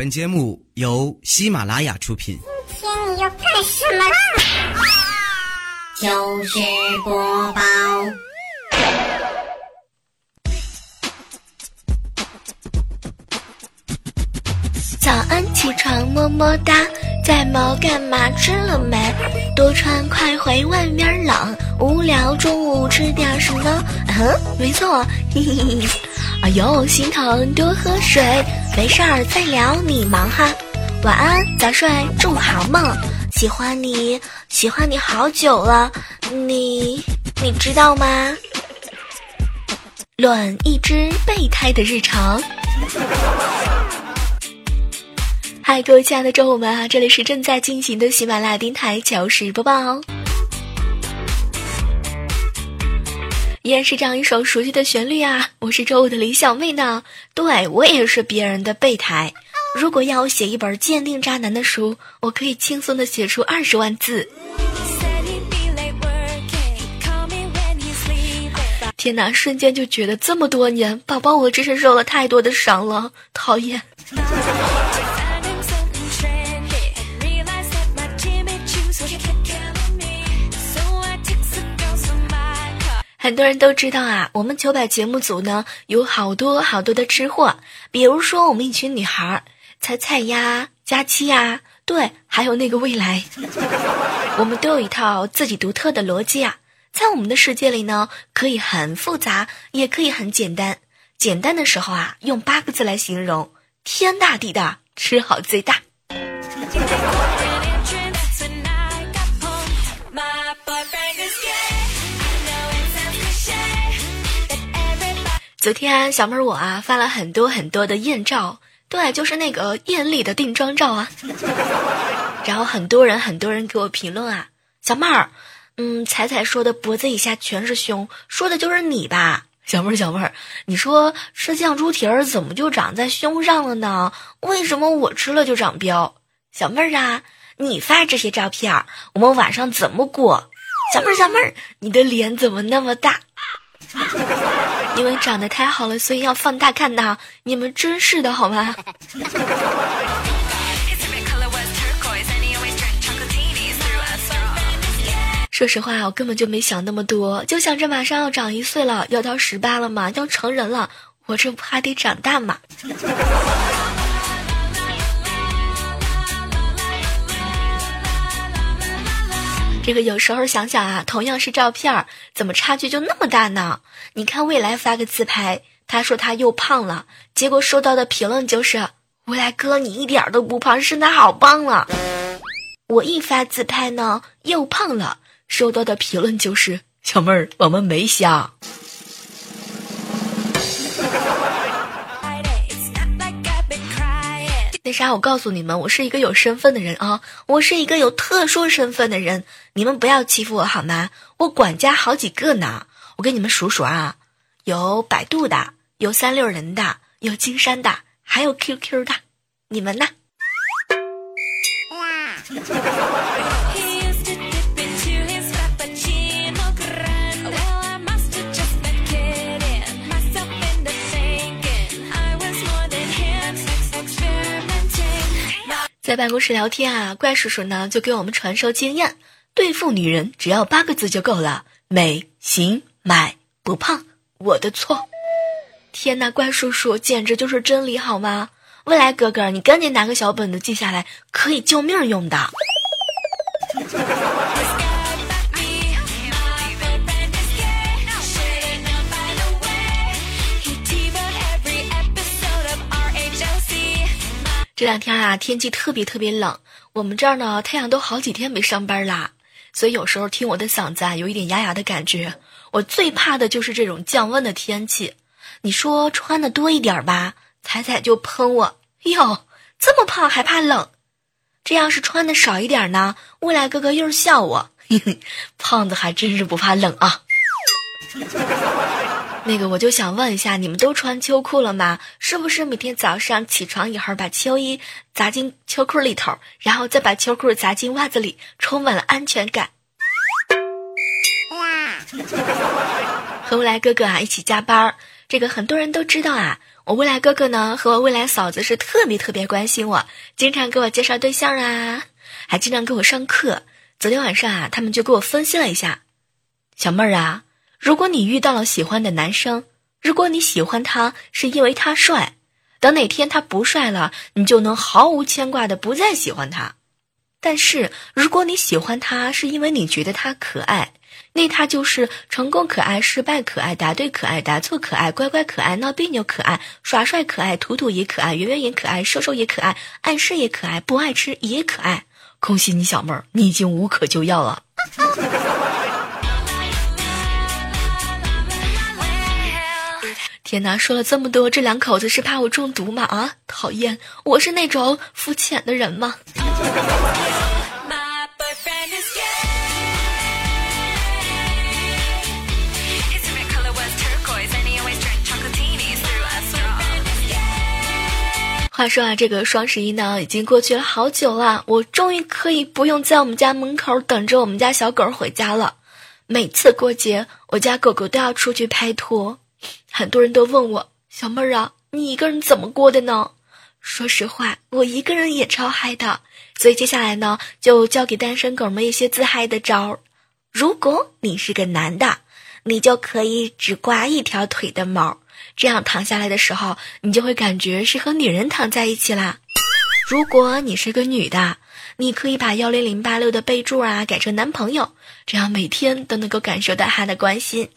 本节目由喜马拉雅出品。今天你要干什么啦？就是播报。早安，起床么么哒，在毛干嘛吃了没？多穿快回外面冷，无聊中午吃点什么？嗯，没错，嘿嘿嘿。哎呦，心疼多喝水，没事儿再聊，你忙哈。晚安，早睡，祝好梦。喜欢你，喜欢你好久了，你你知道吗？卵一只备胎的日常。嗨，各位亲爱的周五们啊，这里是正在进行的喜马拉雅电台糗事播报，依然是这样一首熟悉的旋律啊！我是周五的李小妹呢，对我也是别人的备胎。如果要我写一本鉴定渣男的书，我可以轻松的写出二十万字。天哪，瞬间就觉得这么多年，宝宝我真是受了太多的伤了，讨厌。很多人都知道啊，我们九百节目组呢有好多好多的吃货，比如说我们一群女孩，菜菜呀、佳期呀，对，还有那个未来，我们都有一套自己独特的逻辑啊。在我们的世界里呢，可以很复杂，也可以很简单。简单的时候啊，用八个字来形容：天大地大，吃好最大。昨天小妹儿我啊发了很多很多的艳照，对，就是那个艳丽的定妆照啊。然后很多人很多人给我评论啊，小妹儿，嗯，彩彩说的脖子以下全是胸，说的就是你吧？小妹儿小妹儿，你说吃酱猪蹄儿怎么就长在胸上了呢？为什么我吃了就长膘？小妹儿啊，你发这些照片，我们晚上怎么过？小妹儿小妹儿，你的脸怎么那么大？因为长得太好了，所以要放大看呐！你们真是的好吗？说实话，我根本就没想那么多，就想着马上要长一岁了，要到十八了嘛，要成人了，我这不还得长大嘛？这个有时候想想啊，同样是照片，怎么差距就那么大呢？你看未来发个自拍，他说他又胖了，结果收到的评论就是未来哥你一点都不胖，身材好棒啊！我一发自拍呢，又胖了，收到的评论就是小妹儿我们没瞎。那啥，我告诉你们，我是一个有身份的人啊，我是一个有特殊身份的人，你们不要欺负我好吗？我管家好几个呢，我给你们数数啊，有百度的，有三六人的，有金山的，还有 QQ 的，你们呢？哇在办公室聊天啊，怪叔叔呢就给我们传授经验：对付女人只要八个字就够了，美、型、买、不胖，我的错。天哪，怪叔叔简直就是真理好吗？未来哥哥，你赶紧拿个小本子记下来，可以救命用的。这两天啊，天气特别特别冷，我们这儿呢太阳都好几天没上班啦，所以有时候听我的嗓子啊有一点哑哑的感觉。我最怕的就是这种降温的天气。你说穿的多一点吧，彩彩就喷我，哟，这么胖还怕冷？这要是穿的少一点呢，未来哥哥又是笑我，胖子还真是不怕冷啊。那个，我就想问一下，你们都穿秋裤了吗？是不是每天早上起床以后，把秋衣砸进秋裤里头，然后再把秋裤砸进袜子里，充满了安全感？和未来哥哥啊一起加班，这个很多人都知道啊。我未来哥哥呢和我未来嫂子是特别特别关心我，经常给我介绍对象啊，还经常给我上课。昨天晚上啊，他们就给我分析了一下，小妹儿啊，如果你遇到了喜欢的男生，如果你喜欢他是因为他帅，等哪天他不帅了，你就能毫无牵挂的不再喜欢他。但是如果你喜欢他是因为你觉得他可爱。那他就是成功可爱、失败可爱、答对可爱、答错可爱、乖乖可爱、闹别扭可爱、耍帅可爱、土土也可爱、圆圆也可爱、瘦瘦也可爱、爱吃也可爱、不爱吃也可爱。恭喜你，小妹儿，你已经无可救药了。天哪，说了这么多，这两口子是怕我中毒吗？啊，讨厌！我是那种肤浅的人吗？话说啊，这个双十一呢，已经过去了好久了，我终于可以不用在我们家门口等着我们家小狗回家了。每次过节，我家狗狗都要出去拍拖，很多人都问我，小妹儿啊，你一个人怎么过的呢？说实话，我一个人也超嗨的。所以接下来呢，就教给单身狗们一些自嗨的招儿。如果你是个男的，你就可以只刮一条腿的毛。这样躺下来的时候，你就会感觉是和女人躺在一起啦。如果你是个女的，你可以把幺零零八六的备注啊改成男朋友，这样每天都能够感受到他的关心。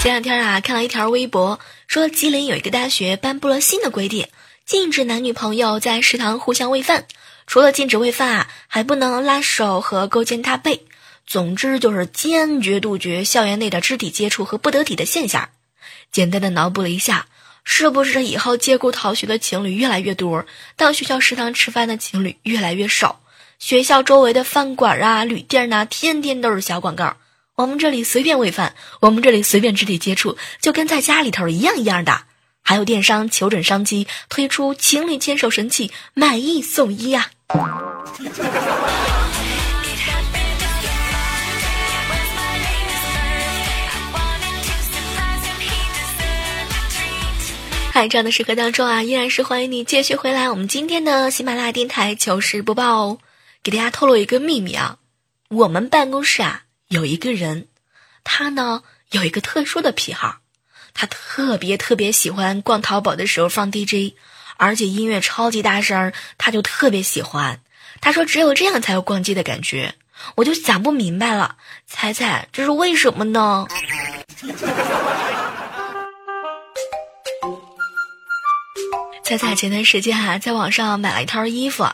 前两天啊，看了一条微博，说吉林有一个大学颁布了新的规定，禁止男女朋友在食堂互相喂饭。除了禁止喂饭啊，还不能拉手和勾肩搭背。总之就是坚决杜绝校园内的肢体接触和不得体的现象。简单的脑补了一下，是不是以后借故逃学的情侣越来越多，到学校食堂吃饭的情侣越来越少？学校周围的饭馆啊、旅店呐，天天都是小广告。我们这里随便喂饭，我们这里随便肢体接触，就跟在家里头一样一样的。还有电商求准商机，推出情侣牵手神器，买一送一呀！嗨，这样的时刻当中啊，依然是欢迎你继续回来。我们今天的喜马拉雅电台糗事播报哦，给大家透露一个秘密啊，我们办公室啊有一个人，他呢有一个特殊的癖好，他特别特别喜欢逛淘宝的时候放 DJ，而且音乐超级大声，他就特别喜欢。他说：“只有这样才有逛街的感觉。”我就想不明白了，猜猜这是为什么呢？猜猜前段时间哈，在网上买了一套衣服，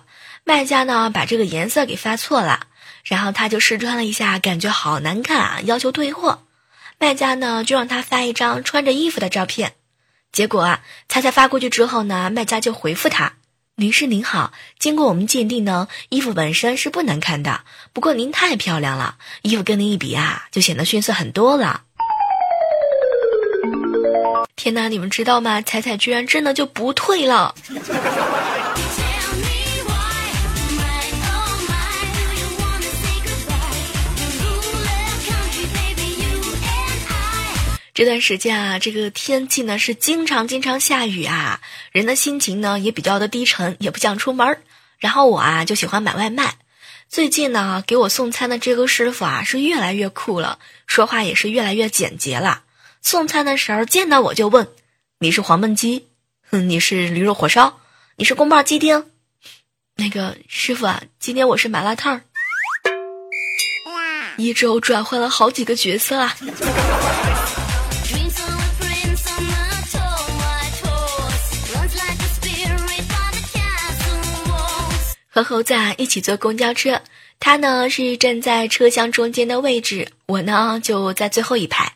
卖家呢把这个颜色给发错了，然后他就试穿了一下，感觉好难看啊，要求退货。卖家呢就让他发一张穿着衣服的照片，结果啊，猜猜发过去之后呢，卖家就回复他。女士您好，经过我们鉴定呢，衣服本身是不难看的，不过您太漂亮了，衣服跟您一比啊，就显得逊色很多了。天哪，你们知道吗？彩彩居然真的就不退了。这段时间啊，这个天气呢是经常经常下雨啊，人的心情呢也比较的低沉，也不想出门。然后我啊就喜欢买外卖。最近呢，给我送餐的这个师傅啊是越来越酷了，说话也是越来越简洁了。送餐的时候见到我就问：“你是黄焖鸡？哼，你是驴肉火烧？你是宫保鸡丁？那个师傅啊，今天我是麻辣烫儿。”一周转换了好几个角色啊。和猴子啊一起坐公交车，他呢是站在车厢中间的位置，我呢就在最后一排。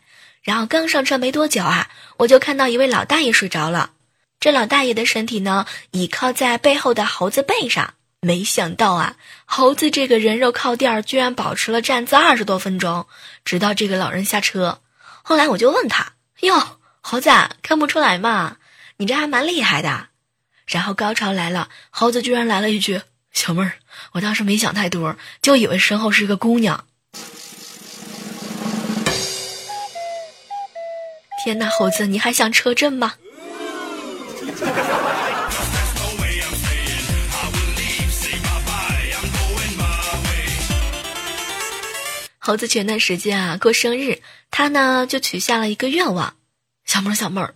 然后刚上车没多久啊，我就看到一位老大爷睡着了。这老大爷的身体呢倚靠在背后的猴子背上，没想到啊，猴子这个人肉靠垫居然保持了站姿二十多分钟，直到这个老人下车。后来我就问他：“哟，猴子看不出来嘛？你这还蛮厉害的。”然后高潮来了，猴子居然来了一句。小妹儿，我当时没想太多，就以为身后是一个姑娘。天哪，猴子，你还想车震吗？猴子前段时间啊过生日，他呢就许下了一个愿望。小妹儿，小妹儿，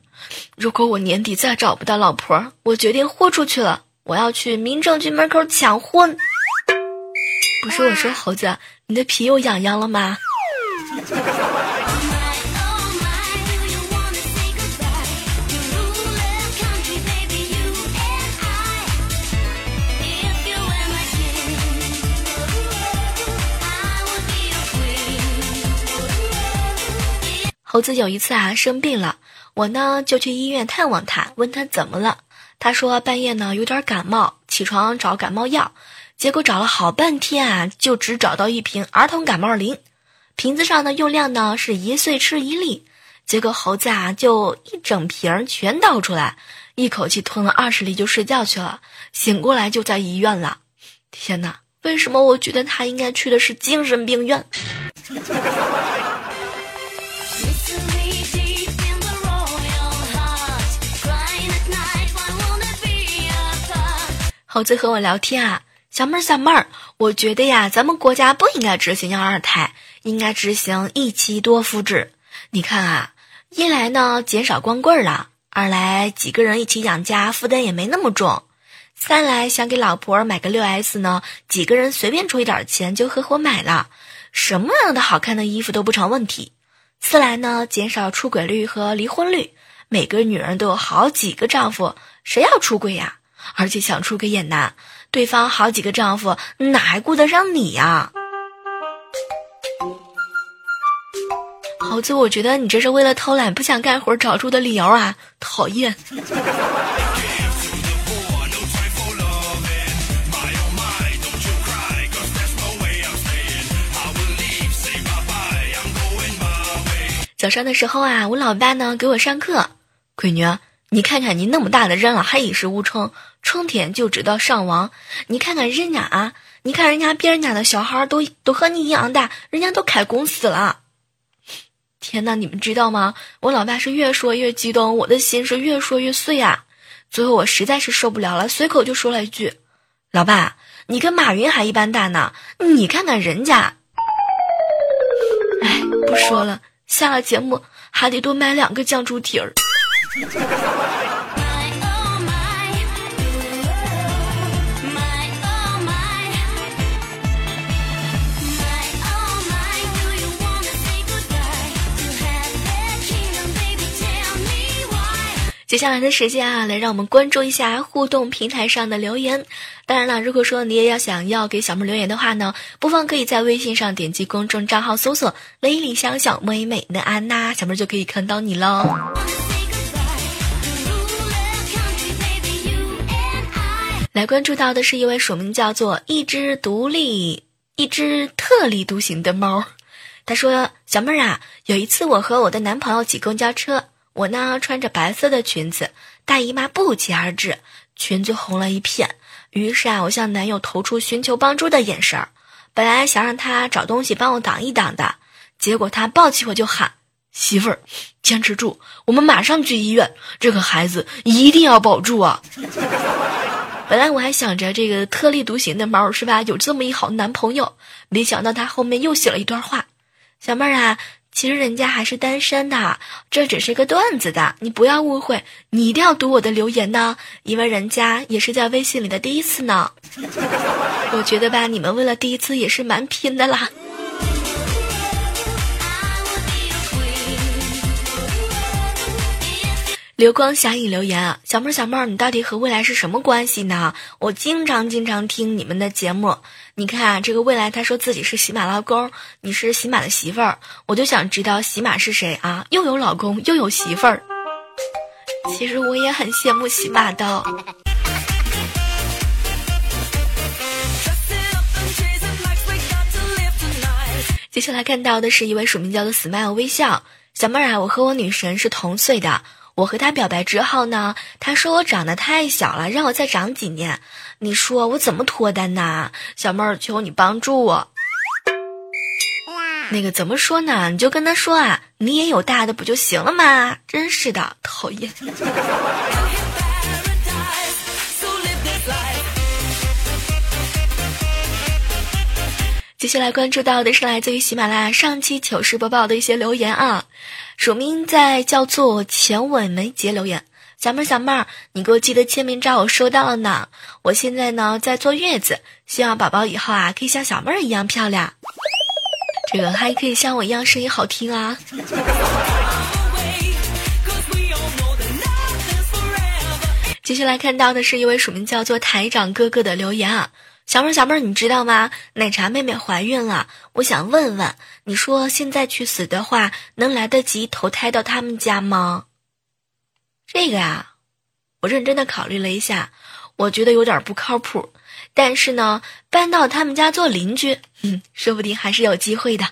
如果我年底再找不到老婆，我决定豁出去了，我要去民政局门口抢婚。不是我说，猴子，你的皮又痒痒了吗？猴子有一次啊生病了，我呢就去医院探望他，问他怎么了。他说半夜呢有点感冒，起床找感冒药，结果找了好半天啊，就只找到一瓶儿童感冒灵，瓶子上的用量呢是一岁吃一粒。结果猴子啊就一整瓶全倒出来，一口气吞了二十粒就睡觉去了，醒过来就在医院了。天哪，为什么我觉得他应该去的是精神病院？猴子和我聊天啊，小妹儿小妹儿，我觉得呀，咱们国家不应该执行要二胎，应该执行一妻多夫制。你看啊，一来呢减少光棍了，二来几个人一起养家负担也没那么重，三来想给老婆买个六 S 呢，几个人随便出一点钱就合伙买了，什么样的好看的衣服都不成问题。四来呢减少出轨率和离婚率，每个女人都有好几个丈夫，谁要出轨呀？而且想出个也难，对方好几个丈夫，哪还顾得上你呀？猴子，我觉得你这是为了偷懒不想干活找出的理由啊！讨厌。早上的时候啊，我老爸呢给我上课，闺女。你看看你那么大的人了，还一事无成，成天就知道上网。你看看人家啊，你看人家别人家的小孩都都和你一样大，人家都开公司了。天哪，你们知道吗？我老爸是越说越激动，我的心是越说越碎啊。最后我实在是受不了了，随口就说了一句：“老爸，你跟马云还一般大呢，你看看人家。”哎，不说了，下了节目还得多买两个酱猪蹄儿。接下来的时间啊，来让我们关注一下互动平台上的留言。当然了，如果说你也要想要给小妹留言的话呢，不妨可以在微信上点击公众账号搜索“雷里香小妹妹的安娜”，小妹就可以看到你喽。来关注到的是一位署名叫做一只独立、一只特立独行的猫。他说：“小妹儿啊，有一次我和我的男朋友挤公交车，我呢穿着白色的裙子，大姨妈不期而至，裙子红了一片。于是啊，我向男友投出寻求帮助的眼神儿，本来想让他找东西帮我挡一挡的，结果他抱起我就喊：媳妇儿，坚持住，我们马上去医院，这个孩子一定要保住啊！” 本来我还想着这个特立独行的猫是吧，有这么一好男朋友，没想到他后面又写了一段话：“小妹儿啊，其实人家还是单身的，这只是个段子的，你不要误会，你一定要读我的留言呢，因为人家也是在微信里的第一次呢。我觉得吧，你们为了第一次也是蛮拼的啦。”流光侠影留言啊，小妹儿小妹儿，你到底和未来是什么关系呢？我经常经常听你们的节目，你看啊，这个未来他说自己是喜马拉公，你是喜马的媳妇儿，我就想知道喜马是谁啊？又有老公又有媳妇儿，其实我也很羡慕喜马的。接下来看到的是一位署名叫做 smile 微笑小妹儿啊，我和我女神是同岁的。我和他表白之后呢，他说我长得太小了，让我再长几年。你说我怎么脱单呐？小妹儿，求你帮助我。那个怎么说呢？你就跟他说啊，你也有大的不就行了吗？真是的，讨厌。接下来关注到的是来自于喜马拉雅上期糗事播报的一些留言啊，署名在叫做钱伟梅杰留言，小妹儿小妹儿，你给我寄的签名照我收到了呢，我现在呢在坐月子，希望宝宝以后啊可以像小妹儿一样漂亮，这个还可以像我一样声音好听啊。接下来看到的是一位署名叫做台长哥哥的留言啊。小妹儿，小妹儿，你知道吗？奶茶妹妹怀孕了，我想问问，你说现在去死的话，能来得及投胎到他们家吗？这个呀，我认真的考虑了一下，我觉得有点不靠谱。但是呢，搬到他们家做邻居，嗯，说不定还是有机会的。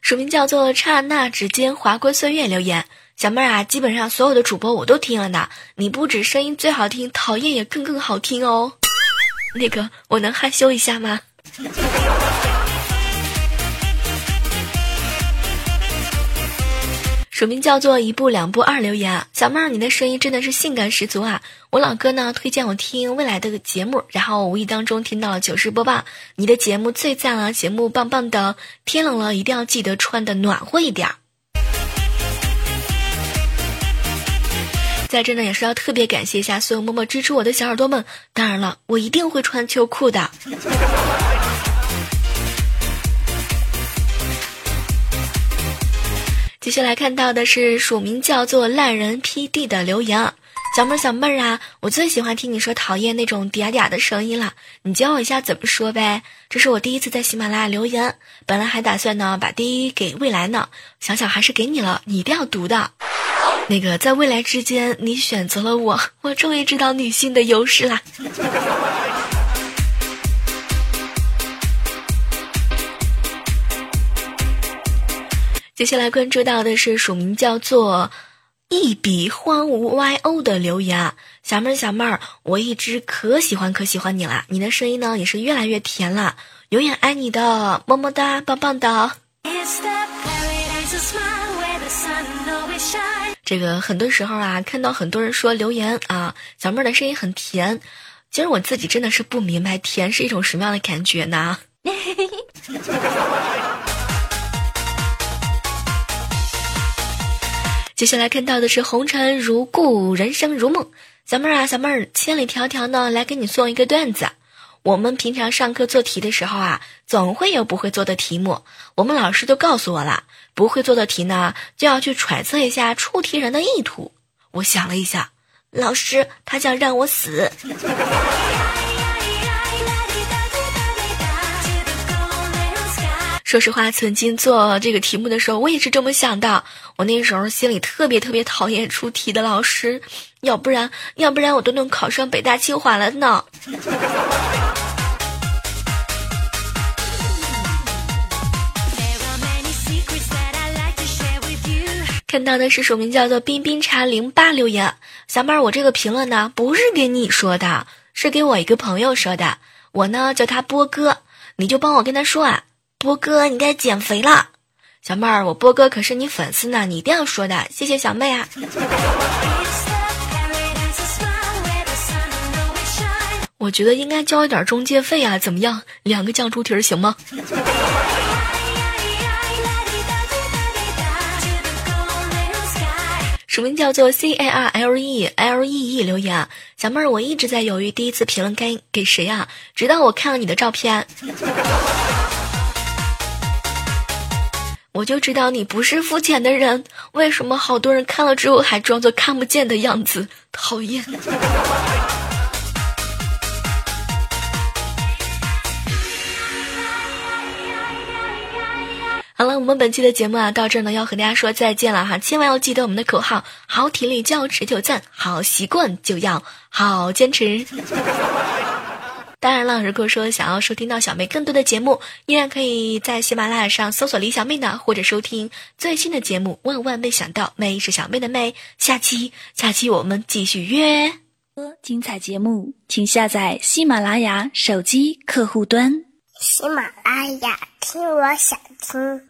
署名叫做刹那指尖划过岁月，留言。小妹儿啊，基本上所有的主播我都听了呢。你不止声音最好听，讨厌也更更好听哦。那个，我能害羞一下吗？署名叫做一步两步二留言，小妹儿，你的声音真的是性感十足啊！我老哥呢推荐我听未来的节目，然后无意当中听到了糗事播报，你的节目最赞了，节目棒棒的。天冷了，一定要记得穿的暖和一点儿。在这呢，也是要特别感谢一下所有默默支持我的小耳朵们。当然了，我一定会穿秋裤的。接下来看到的是署名叫做“烂人 PD” 的留言啊：小妹儿，小妹儿啊，我最喜欢听你说讨厌那种嗲嗲的声音了，你教我一下怎么说呗？这是我第一次在喜马拉雅留言，本来还打算呢把第一给未来呢，想想还是给你了，你一定要读的。那个，在未来之间，你选择了我，我终于知道女性的优势啦。接下来关注到的是署名叫做“一笔荒芜 YO” 的留言啊，小妹儿小妹儿，我一直可喜欢可喜欢你啦，你的声音呢也是越来越甜了，永远爱你的，么么哒，棒棒的。这个很多时候啊，看到很多人说留言啊，小妹儿的声音很甜，其实我自己真的是不明白甜是一种什么样的感觉呢？接下来看到的是红尘如故，人生如梦。小妹儿啊，小妹儿，千里迢迢呢来给你送一个段子。我们平常上课做题的时候啊，总会有不会做的题目。我们老师就告诉我了，不会做的题呢，就要去揣测一下出题人的意图。我想了一下，老师他想让我死。说实话，曾经做这个题目的时候，我也是这么想的。我那时候心里特别特别讨厌出题的老师，要不然要不然我都能考上北大清华了呢。看到的是署名叫做冰冰茶零八留言，小妹儿，我这个评论呢不是给你说的，是给我一个朋友说的。我呢叫他波哥，你就帮我跟他说啊。波哥，你该减肥了，小妹儿，我波哥可是你粉丝呢，你一定要说的，谢谢小妹啊。我觉得应该交一点中介费啊，怎么样？两个酱猪蹄儿行吗？署名叫做 C A R L E L E E 留言，小妹儿，我一直在犹豫第一次评论该给谁啊，直到我看了你的照片。我就知道你不是肤浅的人，为什么好多人看了之后还装作看不见的样子？讨厌。好了，我们本期的节目啊，到这儿呢要和大家说再见了哈，千万要记得我们的口号：好体力就要持久战，好习惯就要好坚持。当然了，如果说想要收听到小妹更多的节目，依然可以在喜马拉雅上搜索李小妹呢，或者收听最新的节目。万万没想到，妹是小妹的妹。下期，下期我们继续约。精彩节目，请下载喜马拉雅手机客户端。喜马拉雅，听我想听。